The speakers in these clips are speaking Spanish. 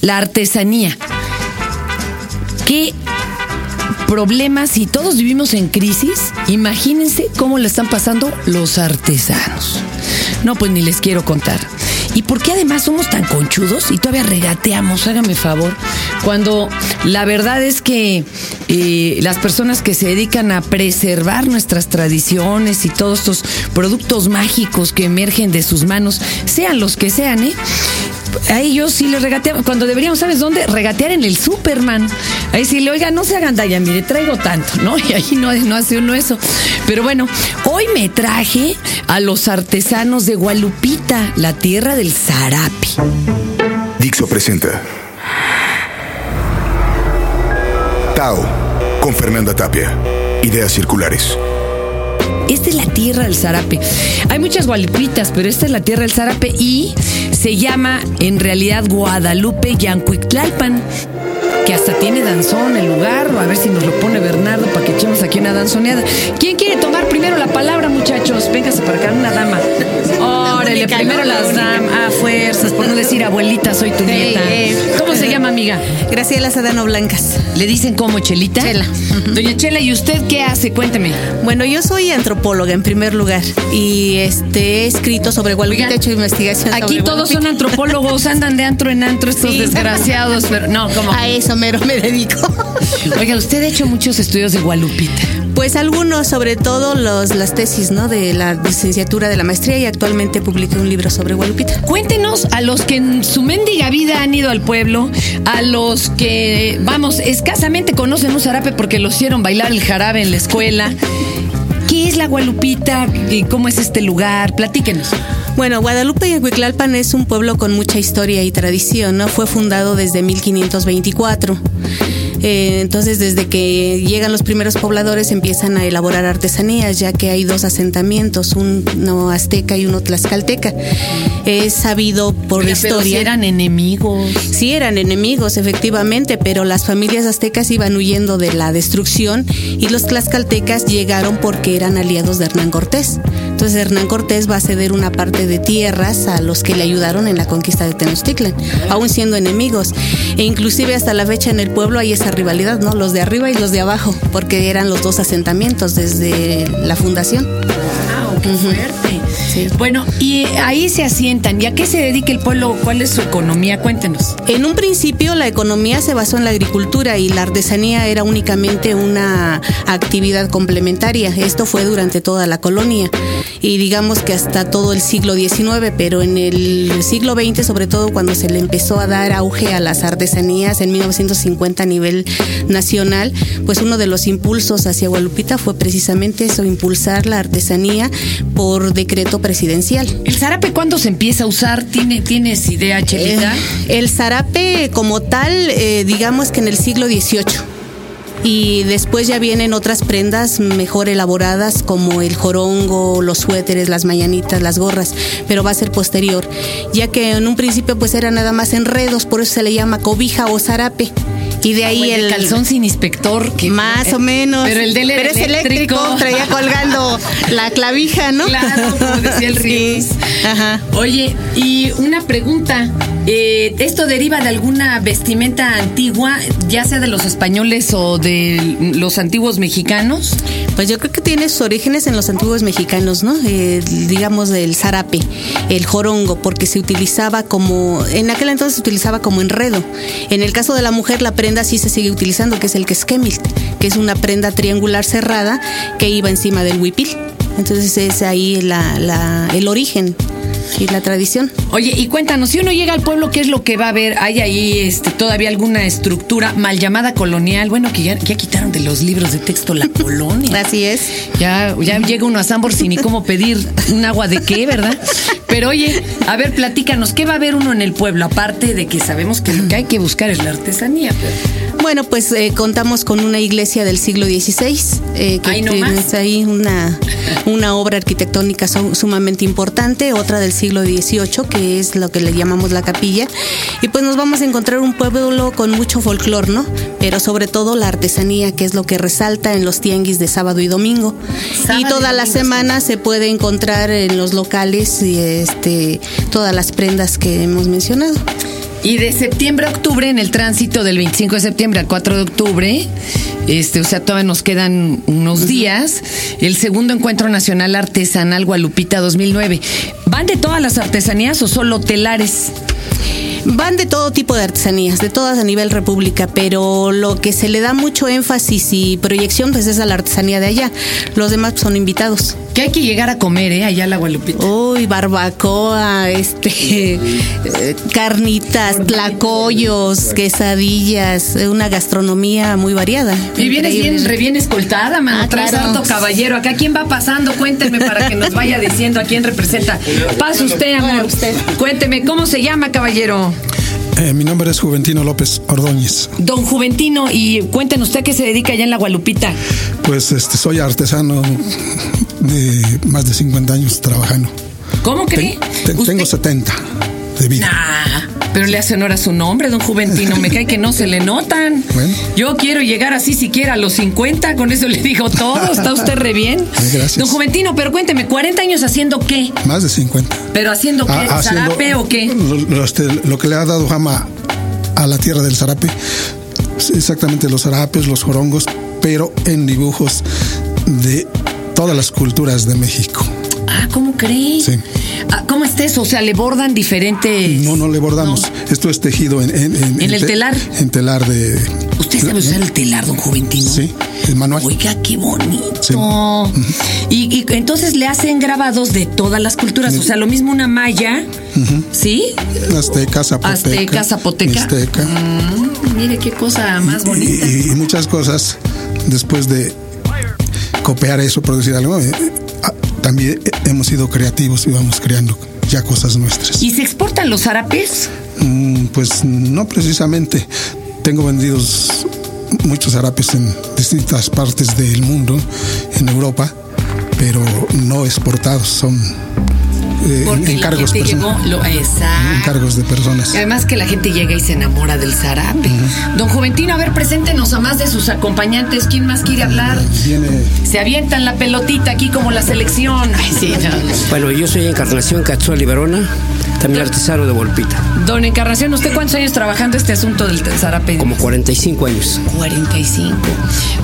la artesanía. ¿Qué problemas si todos vivimos en crisis? Imagínense cómo le están pasando los artesanos. No, pues ni les quiero contar. ¿Y por qué además somos tan conchudos y todavía regateamos? Hágame favor. Cuando la verdad es que eh, las personas que se dedican a preservar nuestras tradiciones y todos estos productos mágicos que emergen de sus manos, sean los que sean, ¿eh? a ellos sí les regateamos. Cuando deberíamos, ¿sabes dónde? Regatear en el Superman. Ahí sí le, oiga, no se hagan daya, mire, traigo tanto, ¿no? Y ahí no, no hace uno eso. Pero bueno, hoy me traje a los artesanos de Gualupita, la tierra del zarape. Dixo presenta. Tao, con Fernanda Tapia. Ideas circulares. Esta es la tierra del zarape. Hay muchas gualupitas, pero esta es la tierra del zarape y se llama en realidad Guadalupe Yancuictlalpan que hasta tiene danzón el lugar. A ver si nos lo pone Bernardo para que aquí. ¿Quién quiere tomar primero la palabra, muchachos? Véngase para acá, una dama. Órale, primero las damas. A fuerzas, por no decir abuelita, soy tu nieta. ¿Cómo se llama, amiga? Graciela Sadano Blancas. ¿Le dicen cómo, Chelita? Chela. Doña Chela, ¿y usted qué hace? Cuénteme. Bueno, yo soy antropóloga en primer lugar y este he escrito sobre Guadalupe, he hecho investigación. Aquí todos son antropólogos, andan de antro en antro estos desgraciados, pero no, ¿cómo? A eso mero me dedico. Oiga, usted ha hecho muchos estudios de Gualupita. Pues algunos, sobre todo los, las tesis, ¿no? De la licenciatura de la maestría y actualmente publiqué un libro sobre Gualupita. Cuéntenos a los que en su mendiga vida han ido al pueblo, a los que, vamos, escasamente conocen un zarape porque los hicieron bailar el jarabe en la escuela. ¿Qué es la Gualupita? ¿Cómo es este lugar? Platíquenos. Bueno, Guadalupe y Huiclalpan es un pueblo con mucha historia y tradición, ¿no? Fue fundado desde 1524. Eh, entonces, desde que llegan los primeros pobladores, empiezan a elaborar artesanías, ya que hay dos asentamientos, uno azteca y uno tlaxcalteca. Es sabido por la historia. Pero si eran enemigos. Sí, eran enemigos, efectivamente, pero las familias aztecas iban huyendo de la destrucción y los tlaxcaltecas llegaron porque eran aliados de Hernán Cortés. Entonces, Hernán Cortés va a ceder una parte de tierras a los que le ayudaron en la conquista de Tenochtitlan, aún siendo enemigos. E inclusive hasta la fecha en el pueblo hay esa rivalidad, ¿no? Los de arriba y los de abajo, porque eran los dos asentamientos desde la fundación. ¡Qué fuerte! Bueno, y ahí se asientan. ¿Y a qué se dedica el pueblo? ¿Cuál es su economía? Cuéntenos. En un principio la economía se basó en la agricultura y la artesanía era únicamente una actividad complementaria. Esto fue durante toda la colonia y digamos que hasta todo el siglo XIX, pero en el siglo XX, sobre todo cuando se le empezó a dar auge a las artesanías en 1950 a nivel nacional, pues uno de los impulsos hacia Guadalupita fue precisamente eso, impulsar la artesanía por decreto presidencial. ¿El zarape cuándo se empieza a usar? ¿Tiene, ¿Tienes idea, Chelita? Eh, el zarape como tal, eh, digamos que en el siglo XVIII y después ya vienen otras prendas mejor elaboradas como el jorongo, los suéteres, las mañanitas, las gorras, pero va a ser posterior, ya que en un principio pues era nada más enredos, por eso se le llama cobija o zarape. Y de ahí el, calzón sin inspector. Que, más o menos. Pero el del Pero eléctrico. es eléctrico, traía colgando la clavija, ¿no? Claro, como decía el Ríos. Sí. Ajá. Oye, y una pregunta. Eh, ¿Esto deriva de alguna vestimenta antigua, ya sea de los españoles o de los antiguos mexicanos? Pues yo creo que tiene sus orígenes en los antiguos mexicanos, ¿no? Eh, digamos del zarape, el jorongo, porque se utilizaba como, en aquel entonces se utilizaba como enredo. En el caso de la mujer, la prenda sí se sigue utilizando, que es el quesquemil, que es una prenda triangular cerrada que iba encima del huipil. Entonces es ahí la, la, el origen y la tradición. Oye, y cuéntanos, si uno llega al pueblo, ¿qué es lo que va a ver? ¿Hay ahí este, todavía alguna estructura mal llamada colonial? Bueno, que ya, ya quitaron de los libros de texto la colonia. Así es. Ya, ya llega uno a Sambor sin ni cómo pedir un agua de qué, ¿verdad? Pero oye, a ver, platícanos, ¿qué va a ver uno en el pueblo? Aparte de que sabemos que lo que hay que buscar es la artesanía. Pero... Bueno, pues eh, contamos con una iglesia del siglo XVI, eh, que tiene nomás. ahí una, una obra arquitectónica su- sumamente importante, otra del siglo XVIII, que es lo que le llamamos la capilla. Y pues nos vamos a encontrar un pueblo con mucho folclor, ¿no? Pero sobre todo la artesanía, que es lo que resalta en los tianguis de sábado y domingo. Sábado y y toda la domingo, semana se puede encontrar en los locales y este, todas las prendas que hemos mencionado. Y de septiembre a octubre, en el tránsito del 25 de septiembre al 4 de octubre, este, o sea, todavía nos quedan unos días, el segundo encuentro nacional artesanal Gualupita 2009. ¿Van de todas las artesanías o solo telares? Van de todo tipo de artesanías, de todas a nivel república, pero lo que se le da mucho énfasis y proyección pues es a la artesanía de allá. Los demás son invitados. Que hay que llegar a comer, ¿eh? Allá a la Gualupita. Uy, barbacoa, este, eh, carnitas, tlacoyos, quesadillas, una gastronomía muy variada. Y vienes bien, re bien escoltada, mano. Ah, Traes claro. harto caballero. Acá, ¿quién va pasando? Cuéntenme para que nos vaya diciendo a quién representa. Pasa usted, amor. usted. Cuénteme, ¿cómo se llama, caballero? Eh, mi nombre es Juventino López Ordóñez. Don Juventino, y cuéntenos usted qué se dedica allá en la Gualupita. Pues este, soy artesano de más de 50 años trabajando. ¿Cómo cree? Ten- tengo 70 de vida. Nah, pero le hace honor a su nombre, don Juventino. Me cae que no se le notan. Bueno. Yo quiero llegar así siquiera a los 50, con eso le digo todo. Está usted re bien. Gracias. Don Juventino, pero cuénteme, ¿40 años haciendo qué? Más de 50. ¿Pero haciendo qué? Ah, haciendo ¿Zarape o qué? Lo, lo- este, lo que le ha dado fama a la tierra del zarape, exactamente los zarapes, los jorongos, pero en dibujos de todas las culturas de México. Ah, ¿cómo cree? Sí. Ah, ¿Cómo está eso? O sea, le bordan diferentes. No, no le bordamos. Esto es tejido en, en, ¿En el te- telar? En telar de. ¿Usted sabe usar el telar, don Juventino? Sí, el manual. Oiga, qué bonito. Sí. y, y entonces le hacen grabados de todas las culturas. O sea, lo mismo una maya, ¿sí? Azteca, zapoteca. Azteca, zapoteca. mixteca. Mm, mire qué cosa más bonita. y, y muchas cosas después de copiar eso, por decir algo, eh, también hemos sido creativos y vamos creando ya cosas nuestras. ¿Y se exportan los zarapes? Mm, Pues no precisamente. Tengo vendidos muchos zarapes en distintas partes del mundo, en Europa, pero no exportados, son eh, Porque encargos, la gente person- llegó. Lo, exacto. encargos de personas. Además que la gente llega y se enamora del zarape. Don Juventino, a ver, preséntenos a más de sus acompañantes. ¿Quién más quiere hablar? Viene Se avientan la pelotita aquí como la selección. Ay, sí, no. Bueno, yo soy Encarnación Cachuel Verona, también artesano de Volpita, Don Encarnación, ¿usted cuántos años trabajando este asunto del zarape? como 45 años. 45.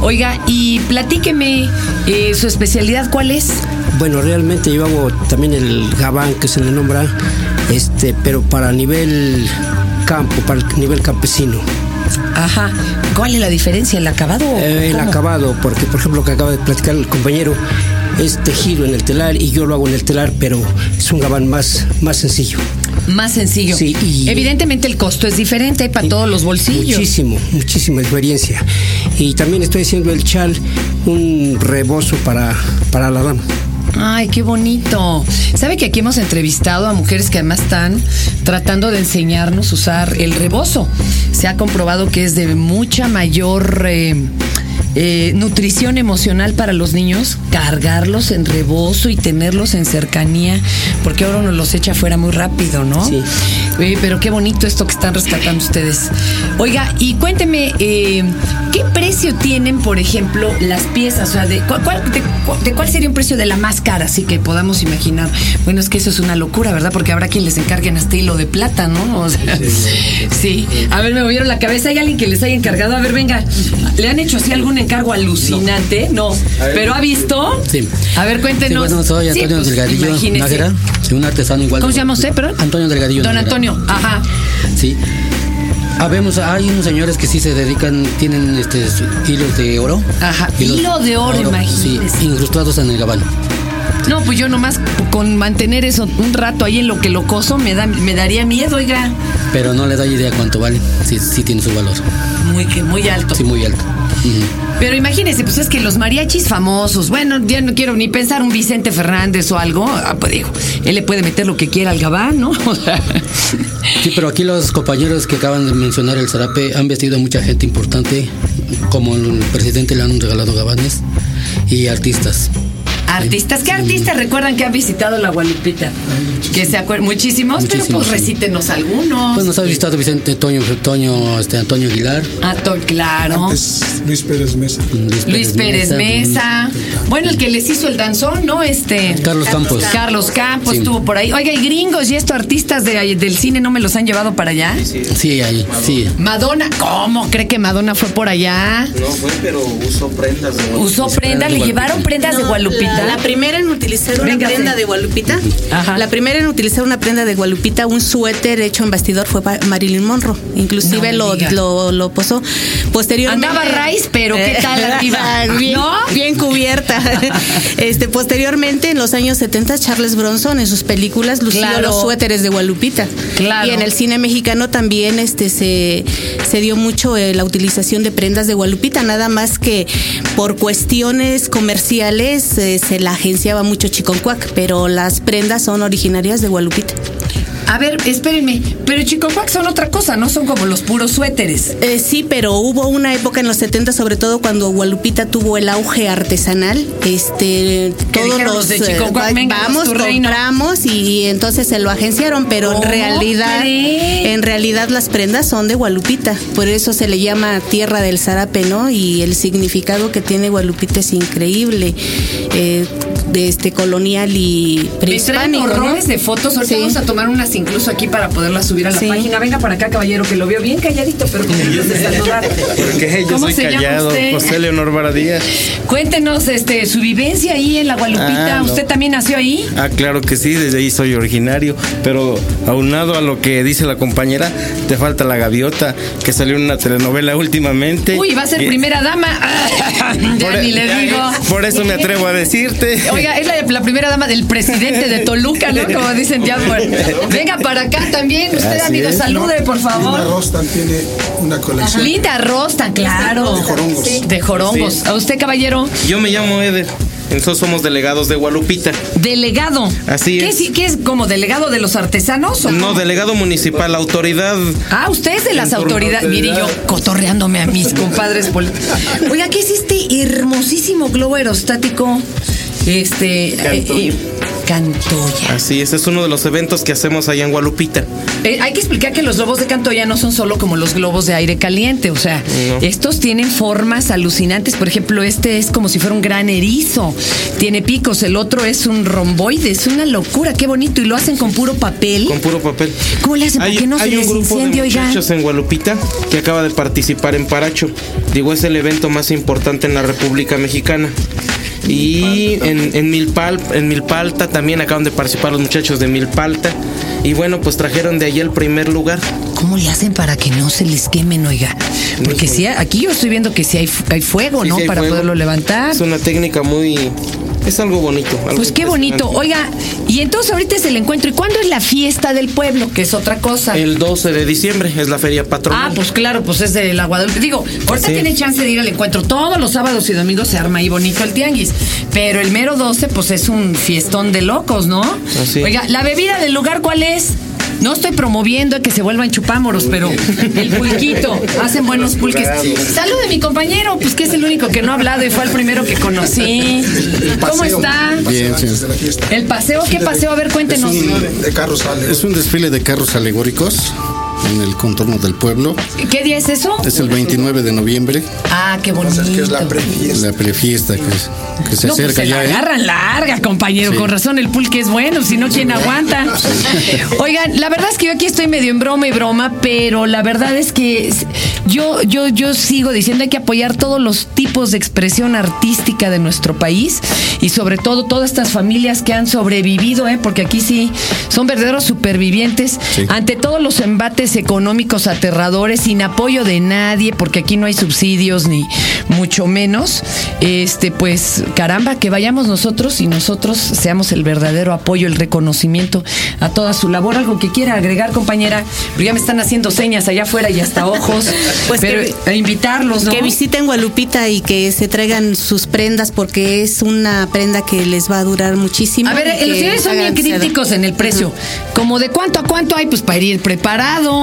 Oiga, y platíqueme eh, su especialidad, ¿cuál es? Bueno, realmente yo hago también el gabán que se le nombra, este, pero para nivel campo, para el nivel campesino. Ajá. ¿Cuál es la diferencia? ¿El acabado? o Eh, el acabado, porque por ejemplo lo que acaba de platicar el compañero es tejido en el telar y yo lo hago en el telar, pero es un gabán más, más sencillo. Más sencillo. Sí, y- Evidentemente el costo es diferente para todos los bolsillos. Muchísimo, muchísima experiencia. Y también estoy haciendo el chal, un rebozo para, para la dama. Ay, qué bonito. ¿Sabe que aquí hemos entrevistado a mujeres que además están tratando de enseñarnos a usar el rebozo? Se ha comprobado que es de mucha mayor eh, eh, nutrición emocional para los niños, cargarlos en rebozo y tenerlos en cercanía, porque ahora uno los echa afuera muy rápido, ¿no? Sí. Eh, pero qué bonito esto que están rescatando ustedes. Oiga, y cuénteme, eh, ¿qué precio tienen, por ejemplo, las piezas? O sea, de, cu- cuál, de, cu- de cuál sería un precio de la más cara? Así que podamos imaginar. Bueno, es que eso es una locura, ¿verdad? Porque habrá quien les encarguen hasta hilo de plata, ¿no? O sea, sí. A ver, me movieron la cabeza. ¿Hay alguien que les haya encargado? A ver, venga. ¿Le han hecho así algún encargo alucinante? No. ¿Pero ha visto? Sí. A ver, Sí, cuéntenos. bueno, soy Sí, Antonio pues, Delgadillo. Nájera, sí, un artesano igual. ¿Cómo se llama usted, perdón? Antonio Delgadillo Don Nájera. Antonio, ajá. Sí. Habemos, hay unos señores que sí se dedican, tienen este hilos de oro. Ajá, hilo de oro, imagínese. Sí, incrustados en el gabán. No, pues yo nomás con mantener eso un rato ahí en lo que lo coso me da me daría miedo, oiga. Pero no le doy idea cuánto vale. Sí, sí tiene su valor. Muy que muy alto. Sí, muy alto. Pero imagínese, pues es que los mariachis famosos, bueno, ya no quiero ni pensar un Vicente Fernández o algo, ah, pues digo, él le puede meter lo que quiera al gabán, ¿no? O sea, Sí, pero aquí los compañeros que acaban de mencionar el zarape han vestido a mucha gente importante, como el presidente le han regalado gabanes y artistas. Artistas, ¿qué artistas recuerdan que han visitado la Gualupita? Que se acuerdan muchísimos, pero pues sí. recítenos algunos. Pues nos ha visitado Vicente Toño, Toño, este, Antonio Aguilar. Ah, claro. Luis Pérez Mesa. Luis Pérez Mesa. Bueno, el que les hizo el danzón, ¿no? Este. Carlos Campos. Carlos Campos Sí. estuvo por ahí. Oiga, y gringos y estos artistas de, del cine no me los han llevado para allá. Sí, ahí, sí. Madonna, ¿cómo cree que Madonna fue por allá? No fue, pero usó prendas de Usó prendas, le llevaron prendas de No, Gualupita. La, primera en utilizar una Véngase. prenda de Gualupita. Ajá. La primera en utilizar una prenda de Gualupita, un suéter hecho en bastidor fue Marilyn Monroe. Inclusive No lo, lo, lo posó. Posteriormente. Andaba Rice, pero ¿qué tal bien, ¿No? bien cubierta. este, posteriormente, en los años 70, Charles Bronson en sus películas lució Claro. los suéteres de Gualupita. Claro. Y en el cine mexicano también este, se, se dio mucho eh, la utilización de prendas de Gualupita, nada más que por cuestiones comerciales eh, se la agenciaba mucho Chiconcuac, pero las prendas son originarias de Gualupita. A ver, espérenme, pero Chicocuac son otra cosa, no son como los puros suéteres. Eh, sí, pero hubo una época en los 70, sobre todo cuando Gualupita tuvo el auge artesanal. Este, todos los de eh, Chicocuac, "Vénganos, vamos, tu reino". compramos y entonces se lo agenciaron, pero en ¿Cómo realidad, en realidad las prendas son de Gualupita. Por eso se le llama tierra del zarape, ¿no? Y el significado que tiene Gualupita es increíble, eh, de este colonial y Me traen prehispánico. ¿no? horrores de fotos. Ahorita Sí. vamos a tomar unas incluso aquí para poderlas subir a la Sí. página. Venga para acá, caballero, que lo veo bien calladito, pero con ganas de saludar. Porque yo ¿Cómo soy se llama callado, usted? José Leonor Varadía. Cuéntenos este, su vivencia ahí en la Gualupita. Ah, no. ¿Usted también nació ahí? Ah, claro que sí, desde ahí soy originario, pero aunado a lo que dice la compañera, te falta la gaviota, que salió en una telenovela últimamente. Uy, va a ser Y- primera dama. ya por, ni le digo. Por eso me atrevo a decirte. Oiga, es la, la primera dama del presidente de Toluca, ¿no? Como dicen ya. por- Venga para acá también. Usted, Así amigo, es, salude, por Linda favor. Rostan tiene una colección. Linda Rostan, claro. De jorongos. Sí, De jorongos. Sí. ¿A usted, caballero? Yo me llamo Eder, nosotros somos delegados de Gualupita. Delegado. Así ¿Qué es. sí- ¿Qué es como delegado de los artesanos? o No, cómo? delegado municipal, la autoridad. Ah, usted es de las autoridades. Mire, yo cotorreándome a mis compadres políticos. Oiga, ¿qué es este hermosísimo globo aerostático? Este. eh, eh, Cantoya. Así es, es uno de los eventos que hacemos allá en Gualupita. Eh, hay que explicar que los globos de Cantoya no son solo como los globos de aire caliente, o sea, No. estos tienen formas alucinantes. Por ejemplo, este es como si fuera un gran erizo, tiene picos, el otro es un romboide, es una locura, qué bonito, y lo hacen con puro papel. Con puro papel. ¿Cómo le hacen para que no se hay les un grupo de muchachos en Gualupita que acaba de participar en Paracho. Digo, es el evento más importante en la República Mexicana. Y en, en Milpal, en Milpalta también acaban de participar los muchachos de Milpalta. Y bueno, pues trajeron de allí el primer lugar. ¿Cómo le hacen para que no se les quemen, oiga? Porque si aquí yo estoy viendo que si hay, hay fuego, Sí, ¿no? sí hay para fuego. poderlo levantar. Es una técnica muy... Es algo bonito. algo Pues qué bonito. Oiga, y entonces ahorita es el encuentro. ¿Y cuándo es la fiesta del pueblo? Que es otra cosa. El 12 de diciembre es la feria patronal. Ah, pues claro, pues es de la Guadalupe. Digo, ahorita Sí. tiene chance de ir al encuentro. Todos los sábados y domingos se arma ahí bonito el tianguis. Pero el mero 12, pues es un fiestón de locos, ¿no? Así. Oiga, ¿la bebida del lugar cuál es? No estoy promoviendo que se vuelvan chupámoros, pero el pulquito. Hacen buenos pulques. Salude mi compañero, pues que es el único que no ha hablado y fue el primero que conocí. ¿Cómo está? Bien, sí. De. ¿El paseo? ¿Qué paseo? A ver, cuéntenos. Es un de carros sale. Es un desfile de carros alegóricos en el contorno del pueblo. ¿Qué día es eso? Es el 29 de noviembre, Ah, qué bonito. que es la prefiesta. la prefiesta que, que se No, pues acerca se ya. la ¿eh? agarran larga, compañero. Sí. Con razón, el pulque es bueno, si no, ¿quién aguanta? Oigan, la verdad es que yo aquí estoy medio en broma y broma, pero la verdad es que yo, yo, yo sigo diciendo hay que apoyar todos los tipos de expresión artística de nuestro país y sobre todo todas estas familias que han sobrevivido, ¿eh? porque aquí sí son verdaderos supervivientes Sí. ante todos los embates económicos aterradores, sin apoyo de nadie, porque aquí no hay subsidios ni mucho menos. Este, pues, caramba, que vayamos nosotros y nosotros seamos el verdadero apoyo, el reconocimiento a toda su labor. Algo que quiera agregar, compañera, pero ya me están haciendo señas allá afuera y hasta ojos. Pues pero que- a invitarlos, ¿no? Que visiten Gualupita y que se traigan sus prendas porque es una prenda que les va a durar muchísimo. A ver, los señores son bien críticos en el precio. Como de cuánto a cuánto hay, pues para ir preparado.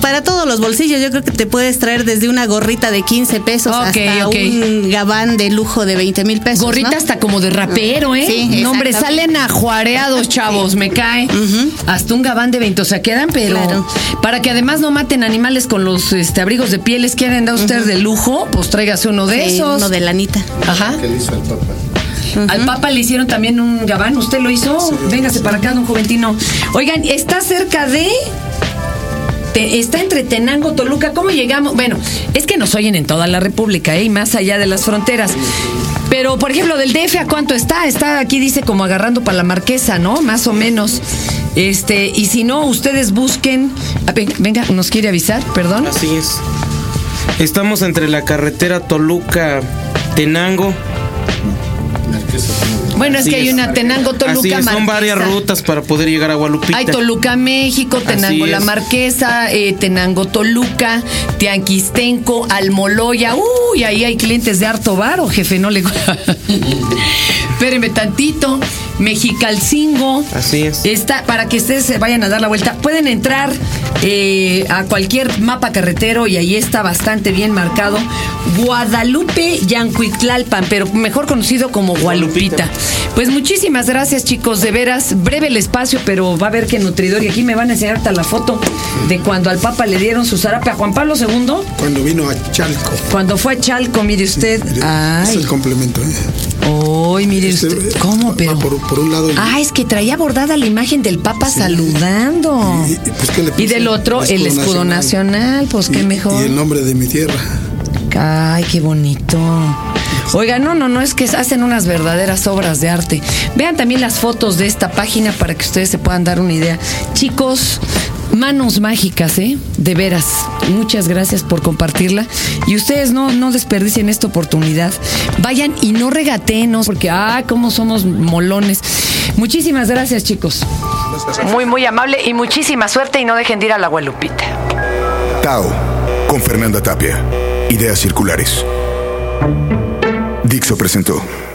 Para todos los bolsillos, yo creo que te puedes traer desde una gorrita de 15 pesos Ok, hasta un gabán de lujo de 20 mil pesos. Gorrita ¿no? hasta como de rapero, ¿eh? Sí, no, hombre, salen ajuareados, chavos, me cae. Hasta un gabán de 20, o sea, quedan, pero Claro. para que además no maten animales con los este, abrigos de pieles que han dado usted de lujo, pues tráigase uno de Sí, esos. uno de lanita. Ajá. que le hizo al Papa. Al Papa le hicieron también un gabán, ¿usted lo hizo? Véngase para acá, don Juventino. Oigan, está cerca de... está entre Tenango, Toluca. ¿Cómo llegamos? Bueno, es que nos oyen en toda la República, ¿eh? Y más allá de las fronteras. Pero, por ejemplo, del DF, ¿a cuánto está? Está aquí, dice, como agarrando para la marquesa, ¿no? Más o menos. Este, y si no, ustedes busquen. Ven- Venga, nos quiere avisar, perdón. Así es. Estamos entre la carretera Toluca-Tenango. Bueno, es Así que hay es. una Tenango, Toluca, Así es, son varias rutas para poder llegar a Gualupita. Hay Toluca, México, Tenango, Así La es. Marquesa, eh, Tenango, Toluca, Tianquistenco, Almoloya. Uy, ahí hay clientes de harto varo, jefe, no le... Espérenme tantito. Mexicalcingo. Así es. Está, para que ustedes se vayan a dar la vuelta. Pueden entrar eh, a cualquier mapa carretero y ahí está bastante bien marcado. Guadalupe Yancuitlalpan, pero mejor conocido como Gualupita. Pues muchísimas gracias, chicos. De veras, breve el espacio, pero va a ver que nutridor. Y aquí me van a enseñar hasta la foto de cuando al Papa le dieron su zarape a Juan Pablo II. Cuando vino a Chalco. Cuando fue a Chalco, mire usted. Es Ay, el complemento. ¿eh? Ay, mire Este, usted. ¿Cómo? Pero. Por, por un lado. el- Ah, es que traía bordada la imagen del Papa saludando. Y- pues, ¿qué le Y del otro, el escudo nacional, pues qué Y- mejor. Y el nombre de mi tierra. Ay, qué bonito. Oiga, no, no, no, es que hacen unas verdaderas obras de arte. Vean también las fotos de esta página para que ustedes se puedan dar una idea. Chicos, manos mágicas, ¿eh? De veras. Muchas gracias por compartirla. Y ustedes no, no desperdicien esta oportunidad. Vayan y no regatenos, porque, ah, cómo somos molones. Muchísimas gracias, chicos. Muy, muy amable y muchísima suerte y no dejen de ir a la Gualupita. Tao, con Fernanda Tapia. Ideas circulares. Dixo presentó.